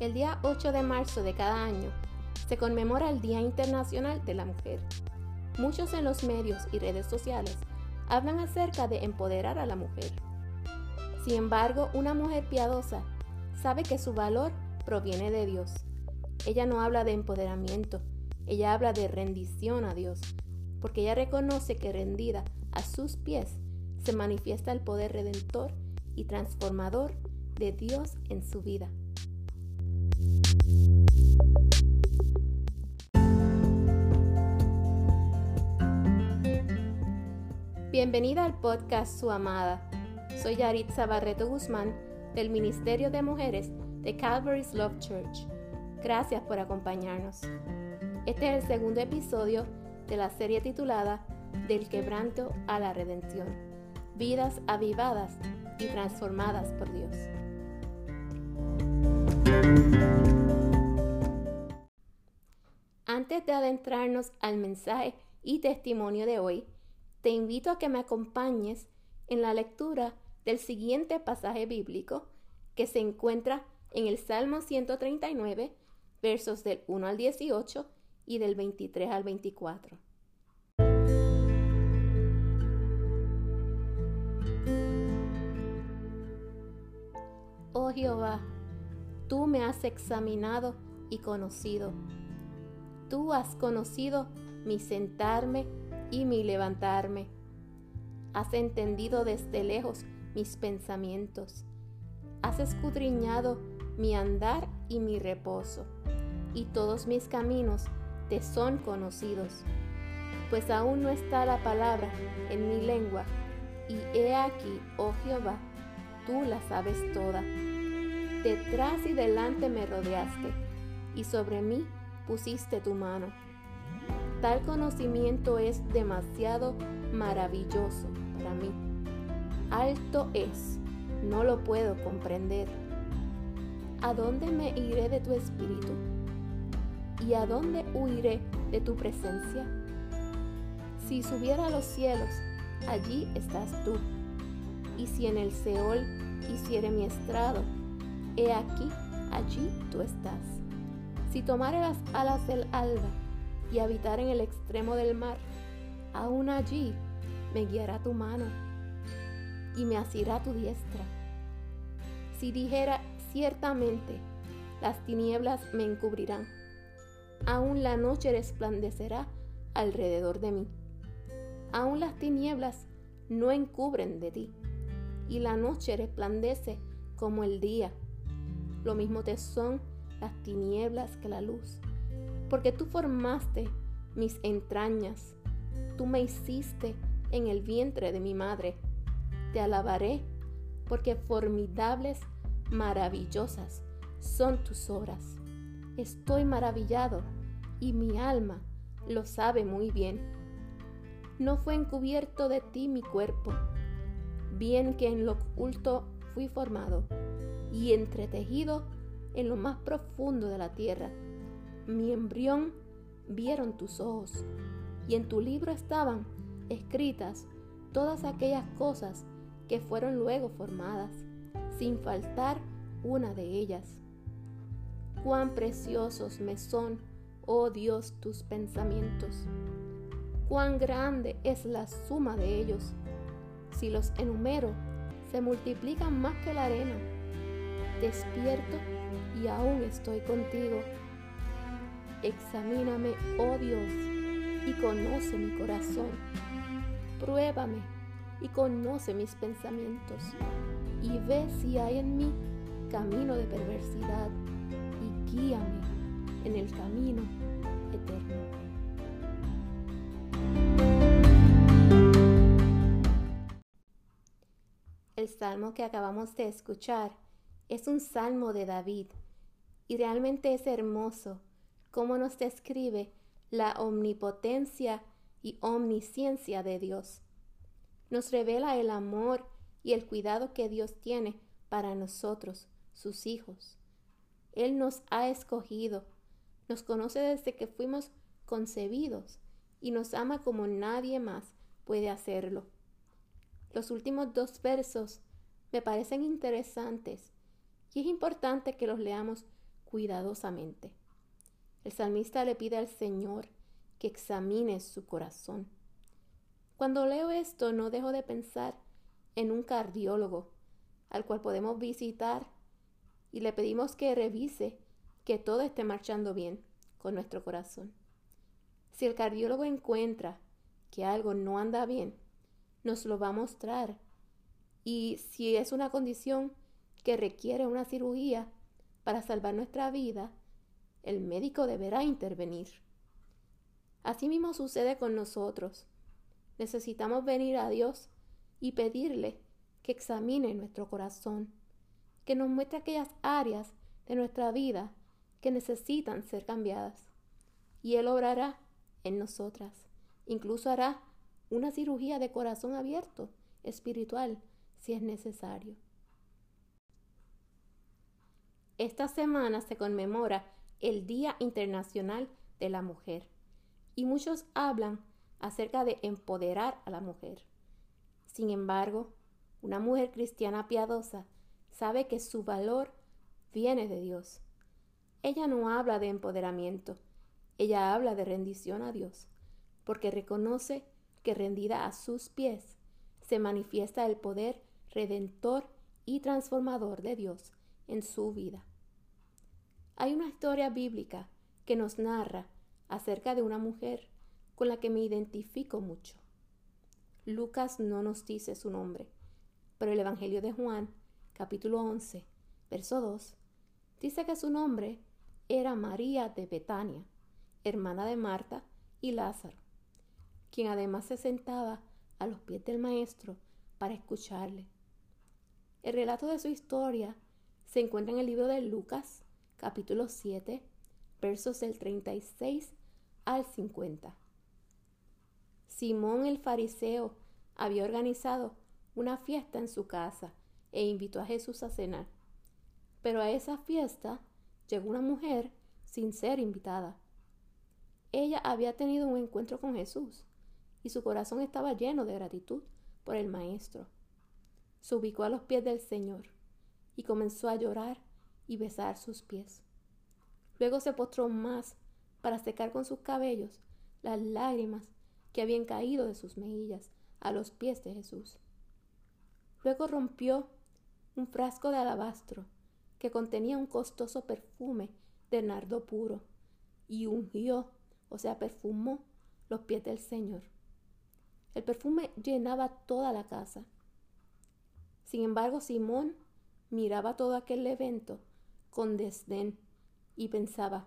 El día 8 de marzo de cada año se conmemora el Día Internacional de la Mujer. Muchos en los medios y redes sociales hablan acerca de empoderar a la mujer. Sin embargo, una mujer piadosa sabe que su valor proviene de Dios. Ella no habla de empoderamiento, ella habla de rendición a Dios, porque ella reconoce que rendida a sus pies se manifiesta el poder redentor y transformador de Dios en su vida. Bienvenida al podcast Su Amada. Soy Yaritza Barreto Guzmán del Ministerio de Mujeres de Calvary's Love Church. Gracias por acompañarnos. Este es el segundo episodio de la serie titulada Del quebranto a la redención. Vidas avivadas y transformadas por Dios. Antes de adentrarnos al mensaje y testimonio de hoy, te invito a que me acompañes en la lectura del siguiente pasaje bíblico que se encuentra en el Salmo 139, versos del 1 al 18 y del 23 al 24. Oh Jehová, tú me has examinado y conocido. Tú has conocido mi sentarme y mi levantarme. Has entendido desde lejos mis pensamientos. Has escudriñado mi andar y mi reposo, y todos mis caminos te son conocidos. Pues aún no está la palabra en mi lengua, y he aquí, oh Jehová, tú la sabes toda. Detrás y delante me rodeaste, y sobre mí pusiste tu mano. Tal conocimiento es demasiado maravilloso para mí. Alto es, no lo puedo comprender. ¿A dónde me iré de tu espíritu? ¿Y a dónde huiré de tu presencia? Si subiera a los cielos, allí estás tú. Y si en el Seol hiciere mi estrado, he aquí, allí tú estás. Si tomare las alas del alba, y habitar en el extremo del mar, aún allí me guiará tu mano y me asirá tu diestra. Si dijera ciertamente, las tinieblas me encubrirán, aún la noche resplandecerá alrededor de mí. Aún las tinieblas no encubren de ti, y la noche resplandece como el día. Lo mismo te son las tinieblas que la luz porque tú formaste mis entrañas, tú me hiciste en el vientre de mi madre. Te alabaré, porque formidables, maravillosas son tus obras. Estoy maravillado y mi alma lo sabe muy bien. No fue encubierto de ti mi cuerpo, bien que en lo oculto fui formado y entretejido en lo más profundo de la tierra mi embrión vieron tus ojos, y en tu libro estaban escritas todas aquellas cosas que fueron luego formadas, sin faltar una de ellas. Cuán preciosos me son, oh Dios, tus pensamientos. Cuán grande es la suma de ellos. Si los enumero, se multiplican más que la arena. Despierto y aún estoy contigo Examíname, oh Dios, y conoce mi corazón. Pruébame y conoce mis pensamientos, y ve si hay en mí camino de perversidad, y guíame en el camino eterno. El salmo que acabamos de escuchar es un salmo de David y realmente es hermoso cómo nos describe la omnipotencia y omnisciencia de Dios. Nos revela el amor y el cuidado que Dios tiene para nosotros, sus hijos. Él nos ha escogido, nos conoce desde que fuimos concebidos y nos ama como nadie más puede hacerlo. Los últimos dos versos me parecen interesantes y es importante que los leamos cuidadosamente. El salmista le pide al Señor que examine su corazón. Cuando leo esto no dejo de pensar en un cardiólogo al cual podemos visitar y le pedimos que revise que todo esté marchando bien con nuestro corazón. Si el cardiólogo encuentra que algo no anda bien, nos lo va a mostrar. Y si es una condición que requiere una cirugía para salvar nuestra vida, el médico deberá intervenir. Asimismo sucede con nosotros. Necesitamos venir a Dios y pedirle que examine nuestro corazón, que nos muestre aquellas áreas de nuestra vida que necesitan ser cambiadas. Y Él obrará en nosotras. Incluso hará una cirugía de corazón abierto, espiritual, si es necesario. Esta semana se conmemora el Día Internacional de la Mujer y muchos hablan acerca de empoderar a la mujer. Sin embargo, una mujer cristiana piadosa sabe que su valor viene de Dios. Ella no habla de empoderamiento, ella habla de rendición a Dios, porque reconoce que rendida a sus pies se manifiesta el poder redentor y transformador de Dios en su vida. Hay una historia bíblica que nos narra acerca de una mujer con la que me identifico mucho. Lucas no nos dice su nombre, pero el Evangelio de Juan, capítulo 11, verso 2, dice que su nombre era María de Betania, hermana de Marta y Lázaro, quien además se sentaba a los pies del Maestro para escucharle. El relato de su historia se encuentra en el libro de Lucas, capítulo 7, versos del 36 al 50. Simón el fariseo había organizado una fiesta en su casa e invitó a Jesús a cenar. Pero a esa fiesta llegó una mujer sin ser invitada. Ella había tenido un encuentro con Jesús y su corazón estaba lleno de gratitud por el Maestro. Se ubicó a los pies del Señor y comenzó a llorar y besar sus pies. Luego se postró más para secar con sus cabellos las lágrimas que habían caído de sus mejillas a los pies de Jesús. Luego rompió un frasco de alabastro que contenía un costoso perfume de nardo puro y ungió, o sea, perfumó los pies del Señor. El perfume llenaba toda la casa. Sin embargo, Simón miraba todo aquel evento con desdén y pensaba,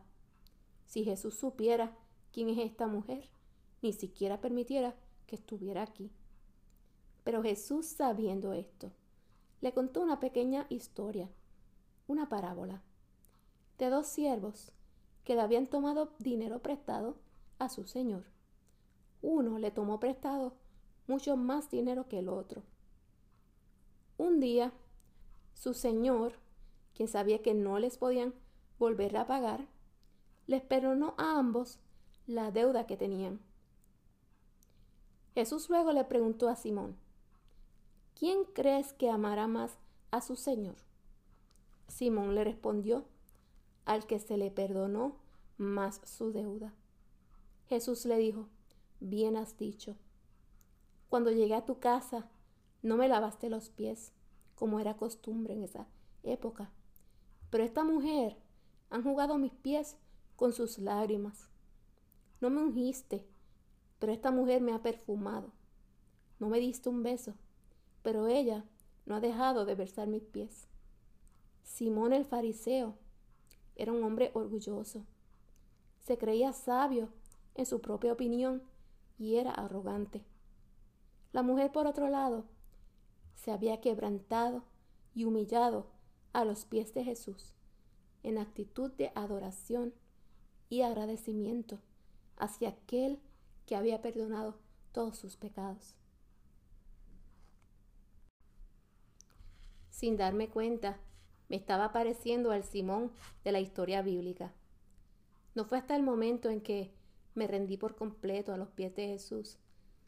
si Jesús supiera quién es esta mujer, ni siquiera permitiera que estuviera aquí. Pero Jesús, sabiendo esto, le contó una pequeña historia, una parábola, de dos siervos que le habían tomado dinero prestado a su señor. Uno le tomó prestado mucho más dinero que el otro. Un día, su señor quien sabía que no les podían volver a pagar, les perdonó a ambos la deuda que tenían. Jesús luego le preguntó a Simón, ¿quién crees que amará más a su Señor? Simón le respondió, al que se le perdonó más su deuda. Jesús le dijo, bien has dicho. Cuando llegué a tu casa, no me lavaste los pies, como era costumbre en esa época pero esta mujer han jugado mis pies con sus lágrimas. No me ungiste, pero esta mujer me ha perfumado. No me diste un beso, pero ella no ha dejado de versar mis pies. Simón el fariseo era un hombre orgulloso. Se creía sabio en su propia opinión y era arrogante. La mujer, por otro lado, se había quebrantado y humillado a los pies de Jesús en actitud de adoración y agradecimiento hacia aquel que había perdonado todos sus pecados. Sin darme cuenta, me estaba pareciendo al Simón de la historia bíblica. No fue hasta el momento en que me rendí por completo a los pies de Jesús,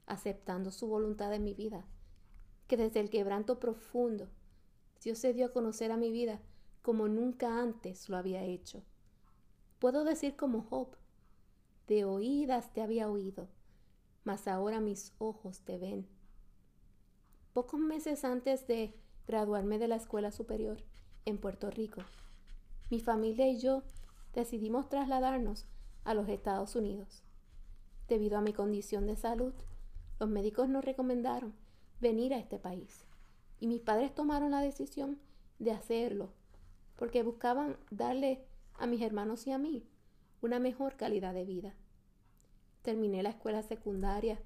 aceptando su voluntad en mi vida, que desde el quebranto profundo Dios se dio a conocer a mi vida como nunca antes lo había hecho. Puedo decir como Job, de oídas te había oído, mas ahora mis ojos te ven. Pocos meses antes de graduarme de la escuela superior en Puerto Rico, mi familia y yo decidimos trasladarnos a los Estados Unidos. Debido a mi condición de salud, los médicos nos recomendaron venir a este país y mis padres tomaron la decisión de hacerlo porque buscaban darle a mis hermanos y a mí una mejor calidad de vida. Terminé la escuela secundaria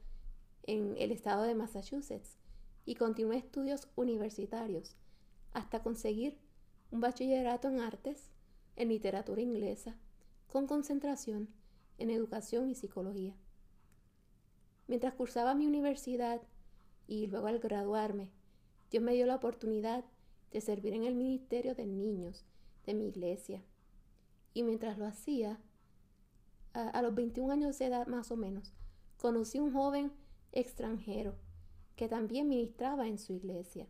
en el estado de Massachusetts y continué estudios universitarios hasta conseguir un bachillerato en artes, en literatura inglesa, con concentración en educación y psicología. Mientras cursaba mi universidad y luego al graduarme, Dios me dio la oportunidad de servir en el ministerio de niños de mi iglesia. Y mientras lo hacía, a, los 21 años de edad más o menos, conocí un joven extranjero que también ministraba en su iglesia.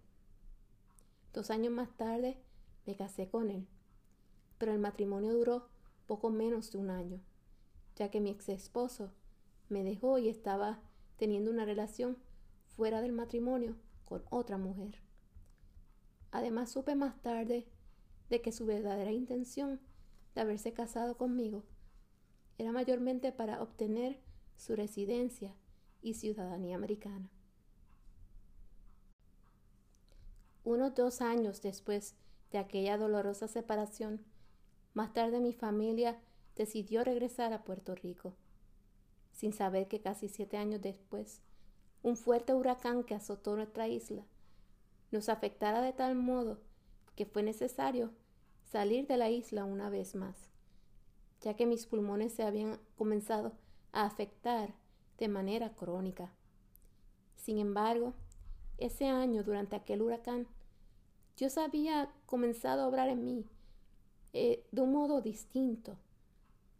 Dos años más tarde me casé con él, pero el matrimonio duró poco menos de un año, ya que mi ex esposo me dejó y estaba teniendo una relación fuera del matrimonio con otra mujer. Además supe más tarde de que su verdadera intención de haberse casado conmigo era mayormente para obtener su residencia y ciudadanía americana. Unos dos años después de aquella dolorosa separación, más tarde mi familia decidió regresar a Puerto Rico, sin saber que casi siete años después, un fuerte huracán que azotó nuestra isla nos afectara de tal modo que fue necesario salir de la isla una vez más, ya que mis pulmones se habían comenzado a afectar de manera crónica. Sin embargo, ese año, durante aquel huracán, Dios había comenzado a obrar en mí eh, de un modo distinto.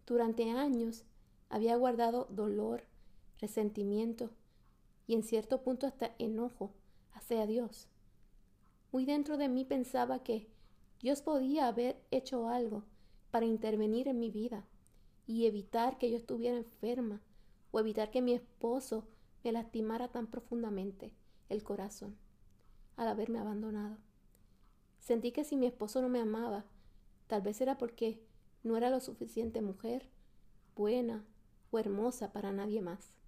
Durante años había guardado dolor, resentimiento y en cierto punto hasta enojo hacia Dios. Muy dentro de mí pensaba que Dios podía haber hecho algo para intervenir en mi vida y evitar que yo estuviera enferma o evitar que mi esposo me lastimara tan profundamente el corazón al haberme abandonado. Sentí que si mi esposo no me amaba, tal vez era porque no era lo suficiente mujer, buena o hermosa para nadie más.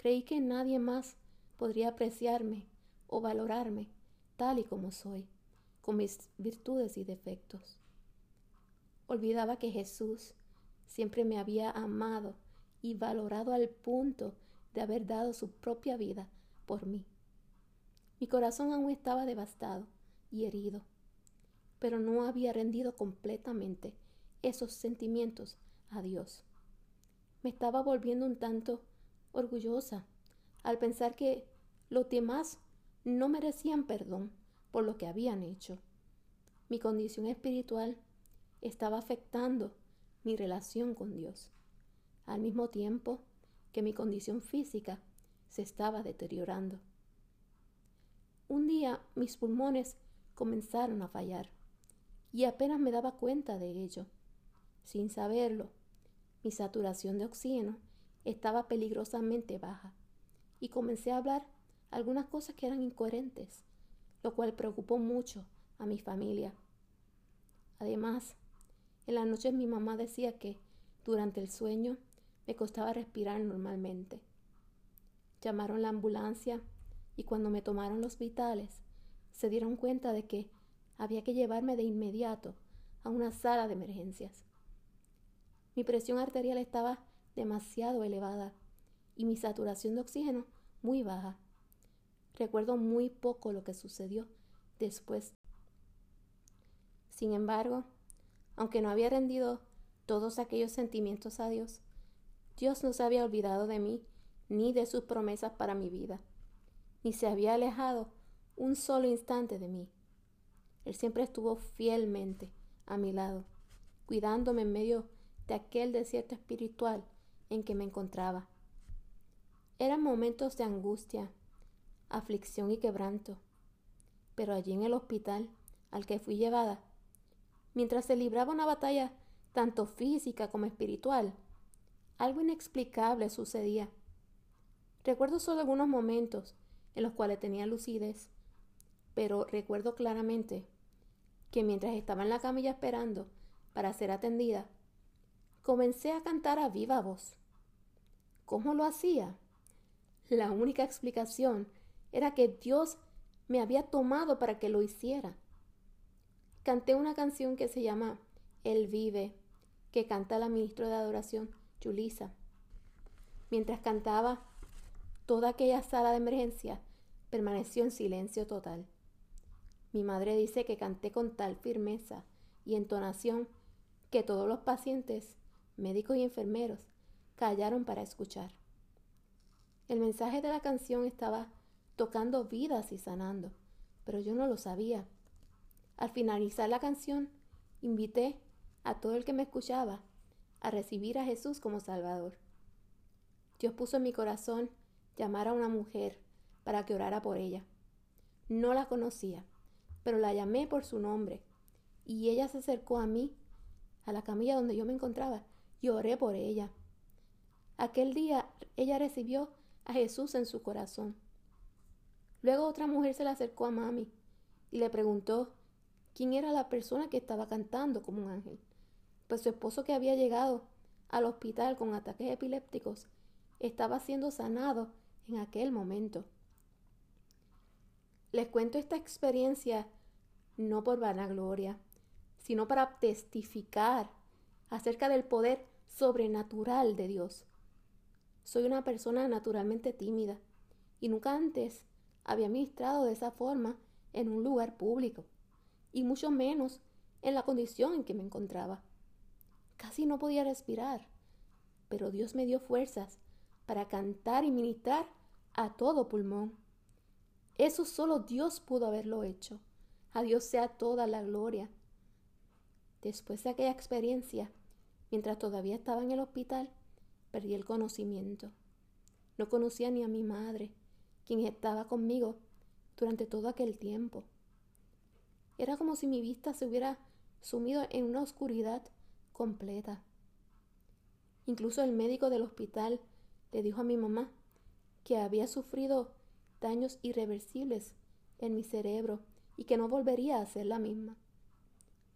Creí que nadie más podría apreciarme o valorarme tal y como soy, con mis virtudes y defectos. Olvidaba que Jesús siempre me había amado y valorado al punto de haber dado su propia vida por mí. Mi corazón aún estaba devastado y herido, pero no había rendido completamente esos sentimientos a Dios. Me estaba volviendo un tanto orgullosa al pensar que los demás no merecían perdón por lo que habían hecho. Mi condición espiritual estaba afectando mi relación con Dios, al mismo tiempo que mi condición física se estaba deteriorando. Un día mis pulmones comenzaron a fallar y apenas me daba cuenta de ello. Sin saberlo, mi saturación de oxígeno estaba peligrosamente baja y comencé a hablar algunas cosas que eran incoherentes, lo cual preocupó mucho a mi familia. Además, en las noches mi mamá decía que durante el sueño me costaba respirar normalmente. Llamaron la ambulancia y cuando me tomaron los vitales, se dieron cuenta de que había que llevarme de inmediato a una sala de emergencias. Mi presión arterial estaba demasiado elevada y mi saturación de oxígeno muy baja. Recuerdo muy poco lo que sucedió después. Sin embargo, aunque no había rendido todos aquellos sentimientos a Dios, Dios no se había olvidado de mí ni de sus promesas para mi vida, ni se había alejado un solo instante de mí. Él siempre estuvo fielmente a mi lado, cuidándome en medio de aquel desierto espiritual en que me encontraba. Eran momentos de angustia, aflicción y quebranto. Pero allí en el hospital al que fui llevada, mientras se libraba una batalla tanto física como espiritual, algo inexplicable sucedía. Recuerdo solo algunos momentos en los cuales tenía lucidez, pero recuerdo claramente que mientras estaba en la camilla esperando para ser atendida, comencé a cantar a viva voz. ¿Cómo lo hacía? La única explicación era que Dios me había tomado para que lo hiciera. Canté una canción que se llama Él vive, que canta la ministra de adoración, Julisa. Mientras cantaba, toda aquella sala de emergencia permaneció en silencio total. Mi madre dice que canté con tal firmeza y entonación que todos los pacientes, médicos y enfermeros, callaron para escuchar. El mensaje de la canción estaba tocando vidas y sanando, pero yo no lo sabía. Al finalizar la canción, invité a todo el que me escuchaba a recibir a Jesús como Salvador. Dios puso en mi corazón llamar a una mujer para que orara por ella. No la conocía, pero la llamé por su nombre, y ella se acercó a mí, a la camilla donde yo me encontraba, y oré por ella. Aquel día ella recibió a Jesús en su corazón. Luego otra mujer se le acercó a mami y le preguntó quién era la persona que estaba cantando como un ángel, pues su esposo que había llegado al hospital con ataques epilépticos estaba siendo sanado en aquel momento. Les cuento esta experiencia no por vanagloria, sino para testificar acerca del poder sobrenatural de Dios. Soy una persona naturalmente tímida y nunca antes había ministrado de esa forma en un lugar público, y mucho menos en la condición en que me encontraba. Casi no podía respirar, pero Dios me dio fuerzas para cantar y ministrar a todo pulmón. Eso solo Dios pudo haberlo hecho. A Dios sea toda la gloria. Después de aquella experiencia, mientras todavía estaba en el hospital, perdí el conocimiento. No conocía ni a mi madre, quien estaba conmigo durante todo aquel tiempo. Era como si mi vista se hubiera sumido en una oscuridad completa. Incluso el médico del hospital le dijo a mi mamá que había sufrido daños irreversibles en mi cerebro y que no volvería a ser la misma.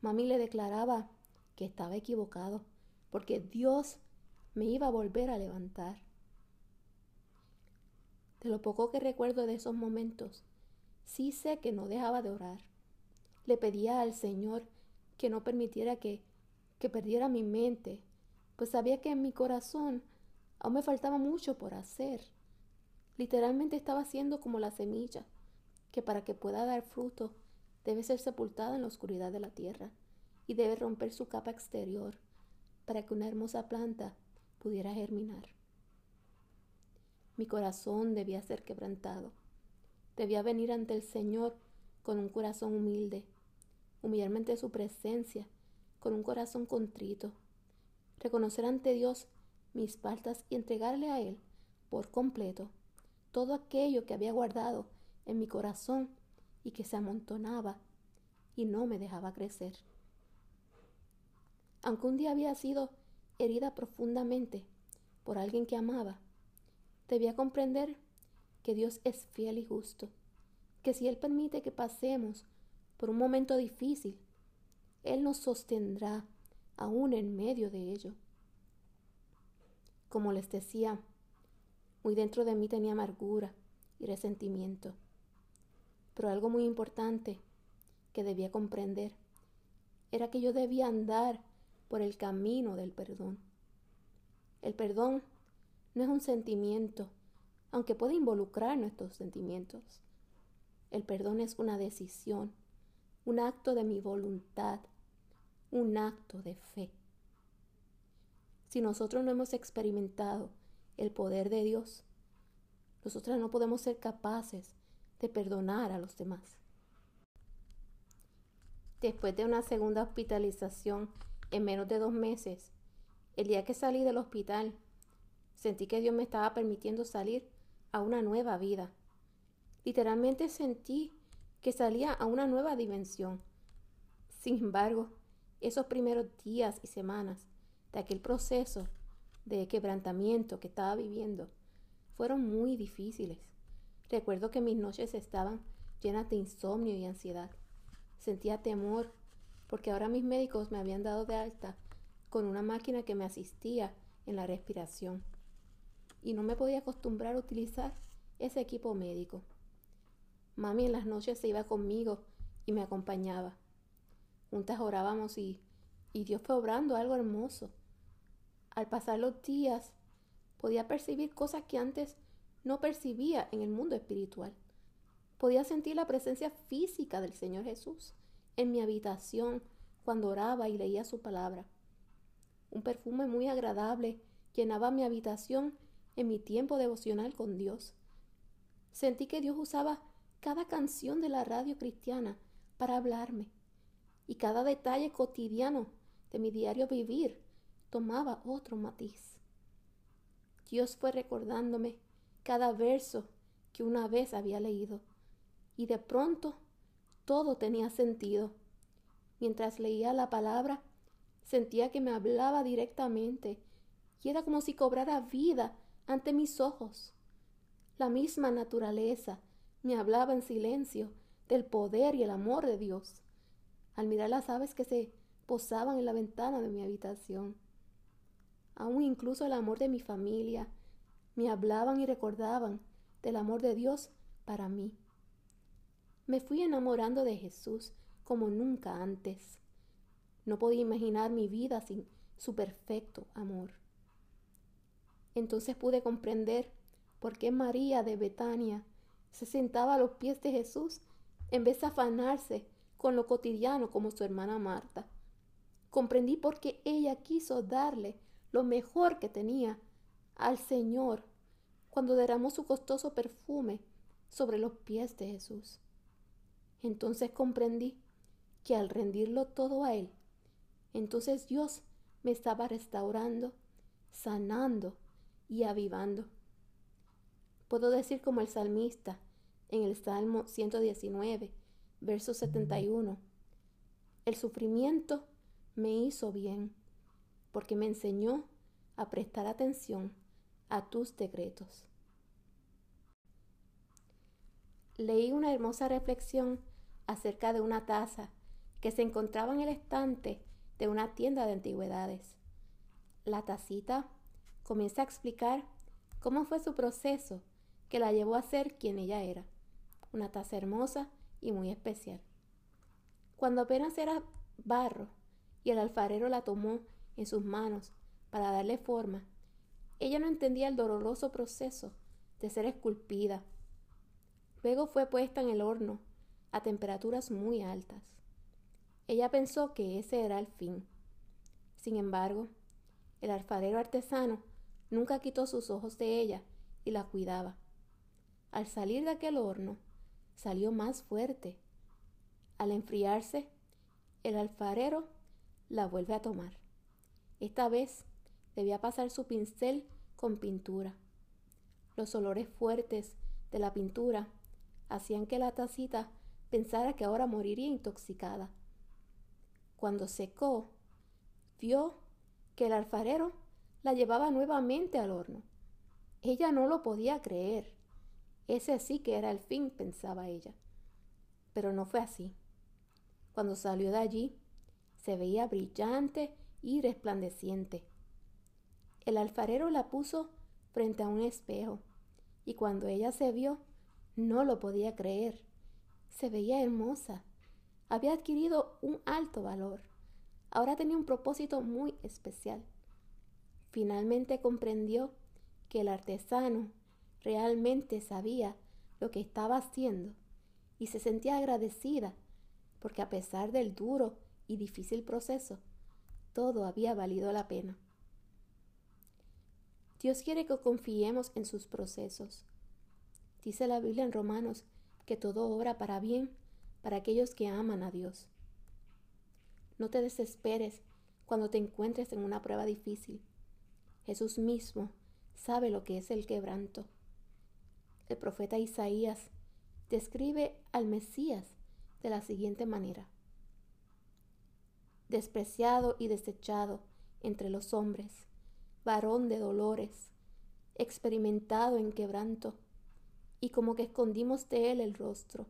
Mami le declaraba que estaba equivocado, porque Dios me iba a volver a levantar. De lo poco que recuerdo de esos momentos, sí sé que no dejaba de orar. Le pedía al Señor que no permitiera que, que perdiera mi mente, pues sabía que en mi corazón aún me faltaba mucho por hacer. Literalmente estaba siendo como la semilla, que para que pueda dar fruto debe ser sepultada en la oscuridad de la tierra y debe romper su capa exterior para que una hermosa planta pudiera germinar. Mi corazón debía ser quebrantado. Debía venir ante el Señor con un corazón humilde, humillarme ante su presencia, con un corazón contrito, reconocer ante Dios mis faltas y entregarle a Él por completo todo aquello que había guardado en mi corazón y que se amontonaba y no me dejaba crecer. Aunque un día había sido herida profundamente por alguien que amaba, debía comprender que Dios es fiel y justo, que si Él permite que pasemos por un momento difícil, Él nos sostendrá aún en medio de ello. Como les decía, muy dentro de mí tenía amargura y resentimiento. Pero algo muy importante que debía comprender era que yo debía andar por el camino del perdón. El perdón no es un sentimiento, aunque puede involucrar nuestros sentimientos. El perdón es una decisión, un acto de mi voluntad, un acto de fe. Si nosotros no hemos experimentado el poder de Dios, nosotras no podemos ser capaces de perdonar a los demás. Después de una segunda hospitalización en menos de dos meses, el día que salí del hospital, sentí que Dios me estaba permitiendo salir a una nueva vida. Literalmente sentí que salía a una nueva dimensión. Sin embargo, esos primeros días y semanas de aquel proceso de quebrantamiento que estaba viviendo fueron muy difíciles. Recuerdo que mis noches estaban llenas de insomnio y ansiedad. Sentía temor porque ahora mis médicos me habían dado de alta con una máquina que me asistía en la respiración y no me podía acostumbrar a utilizar ese equipo médico. Mami en las noches se iba conmigo y me acompañaba. Juntas orábamos y, y Dios fue obrando algo hermoso. Al pasar los días, podía percibir cosas que antes no percibía en el mundo espiritual. Podía sentir la presencia física del Señor Jesús en mi habitación cuando oraba y leía su palabra. Un perfume muy agradable llenaba mi habitación en mi tiempo devocional con Dios. Sentí que Dios usaba cada canción de la radio cristiana para hablarme y cada detalle cotidiano de mi diario vivir tomaba otro matiz. Dios fue recordándome cada verso que una vez había leído y de pronto todo tenía sentido. Mientras leía la palabra, sentía que me hablaba directamente y era como si cobrara vida ante mis ojos. La misma naturaleza me hablaba en silencio del poder y el amor de Dios. Al mirar las aves que se posaban en la ventana de mi habitación, aún incluso el amor de mi familia, me hablaban y recordaban del amor de Dios para mí. Me fui enamorando de Jesús como nunca antes. No podía imaginar mi vida sin su perfecto amor. Entonces pude comprender por qué María de Betania se sentaba a los pies de Jesús en vez de afanarse con lo cotidiano como su hermana Marta. Comprendí por qué ella quiso darle lo mejor que tenía al Señor cuando derramó su costoso perfume sobre los pies de Jesús. Entonces comprendí que al rendirlo todo a Él, entonces Dios me estaba restaurando, sanando y avivando. Puedo decir como el salmista en el Salmo 119, verso 71, el sufrimiento me hizo bien, porque me enseñó a prestar atención a tus decretos. Leí una hermosa reflexión acerca de una taza que se encontraba en el estante de una tienda de antigüedades. La tacita comienza a explicar cómo fue su proceso que la llevó a ser quien ella era, una taza hermosa y muy especial. Cuando apenas era barro y el alfarero la tomó en sus manos para darle forma, ella no entendía el doloroso proceso de ser esculpida. Luego fue puesta en el horno a temperaturas muy altas. Ella pensó que ese era el fin. Sin embargo, el alfarero artesano nunca quitó sus ojos de ella y la cuidaba. Al salir de aquel horno, salió más fuerte. Al enfriarse, el alfarero la vuelve a tomar. Esta vez debía pasar su pincel con pintura. Los olores fuertes de la pintura hacían que la tacita pensara que ahora moriría intoxicada. Cuando secó, vio que el alfarero la llevaba nuevamente al horno. Ella no lo podía creer. Ese sí que era el fin, pensaba ella. Pero no fue así. Cuando salió de allí, se veía brillante y resplandeciente. El alfarero la puso frente a un espejo, y cuando ella se vio, no lo podía creer. Se veía hermosa. Había adquirido un alto valor. Ahora tenía un propósito muy especial. Finalmente comprendió que el artesano realmente sabía lo que estaba haciendo y se sentía agradecida porque a pesar del duro y difícil proceso, todo había valido la pena. Dios quiere que confiemos en sus procesos. Dice la Biblia en Romanos que todo obra para bien para aquellos que aman a Dios. No te desesperes cuando te encuentres en una prueba difícil. Jesús mismo sabe lo que es el quebranto. El profeta Isaías describe al Mesías de la siguiente manera. despreciado y desechado entre los hombres, varón de dolores, experimentado en quebranto, y como que escondimos de él el rostro.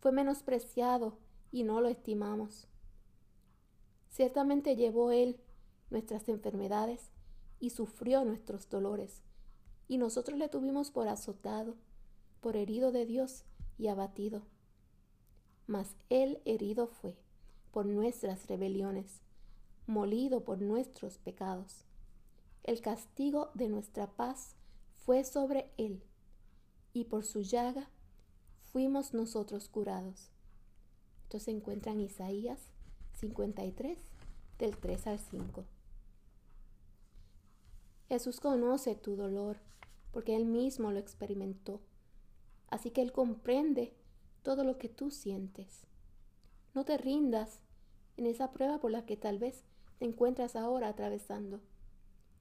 Fue menospreciado y no lo estimamos. Ciertamente llevó él nuestras enfermedades y sufrió nuestros dolores, y nosotros le tuvimos por azotado, por herido de Dios y abatido. Mas él herido fue por nuestras rebeliones, molido por nuestros pecados. El castigo de nuestra paz fue sobre él, y por su llaga fuimos nosotros curados. Esto se encuentra en Isaías 53, del 3 al 5. Jesús conoce tu dolor porque Él mismo lo experimentó. Así que Él comprende todo lo que tú sientes. No te rindas en esa prueba por la que tal vez te encuentras ahora atravesando.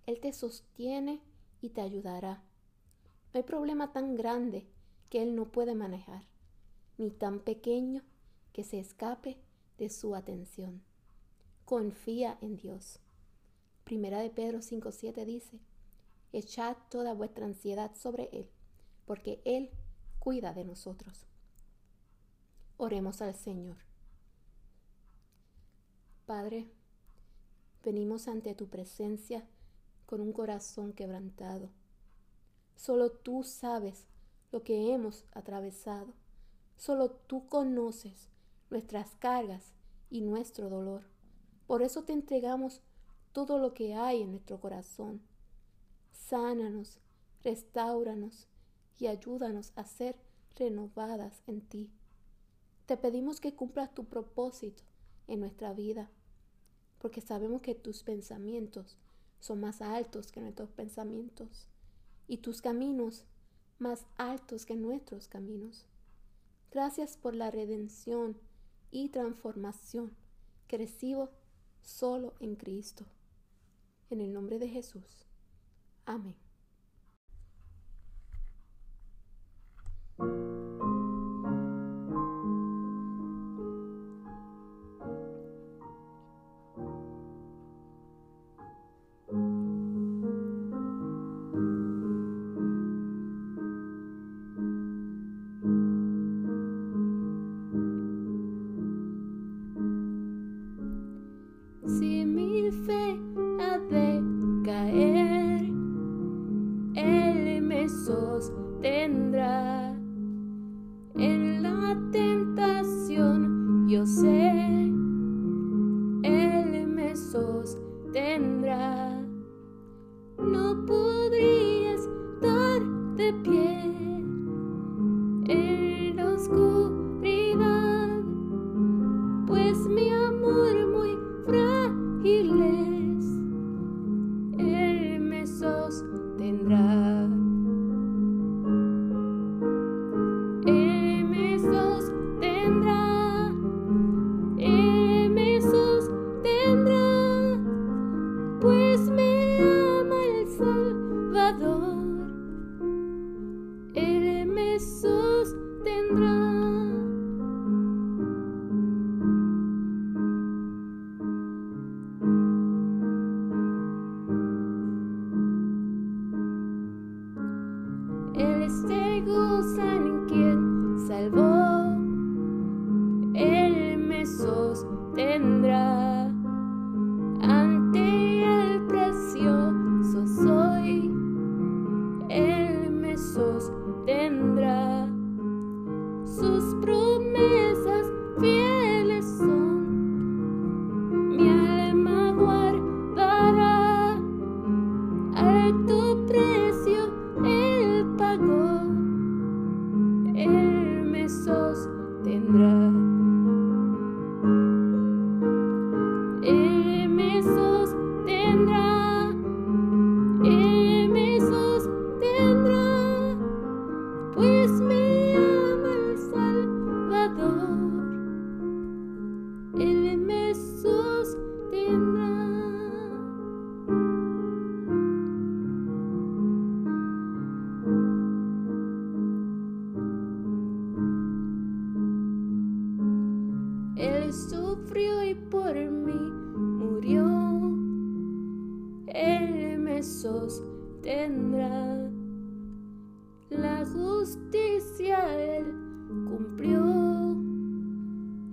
Él te sostiene y te ayudará. No hay problema tan grande que Él no puede manejar, ni tan pequeño que se escape de su atención. Confía en Dios. Primera de Pedro 5.7 dice, Echad toda vuestra ansiedad sobre Él, porque Él cuida de nosotros. Oremos al Señor. Padre, venimos ante tu presencia con un corazón quebrantado. Solo tú sabes lo que hemos atravesado. Solo tú conoces nuestras cargas y nuestro dolor. Por eso te entregamos todo lo que hay en nuestro corazón. Sánanos, restauranos y ayúdanos a ser renovadas en ti. Te pedimos que cumplas tu propósito en nuestra vida, porque sabemos que tus pensamientos son más altos que nuestros pensamientos y tus caminos más altos que nuestros caminos. Gracias por la redención y transformación que recibo solo en Cristo. En el nombre de Jesús. Amén.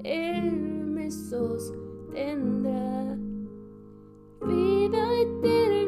Él me sostendrá. Vida eterna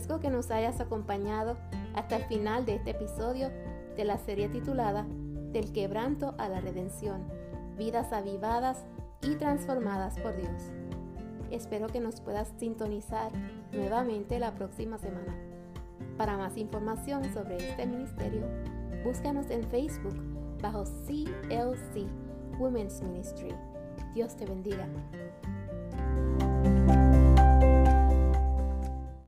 Agradezco que nos hayas acompañado hasta el final de este episodio de la serie titulada Del quebranto a la redención, vidas avivadas y transformadas por Dios. Espero que nos puedas sintonizar nuevamente la próxima semana. Para más información sobre este ministerio, búscanos en Facebook bajo CLC Women's Ministry. Dios te bendiga.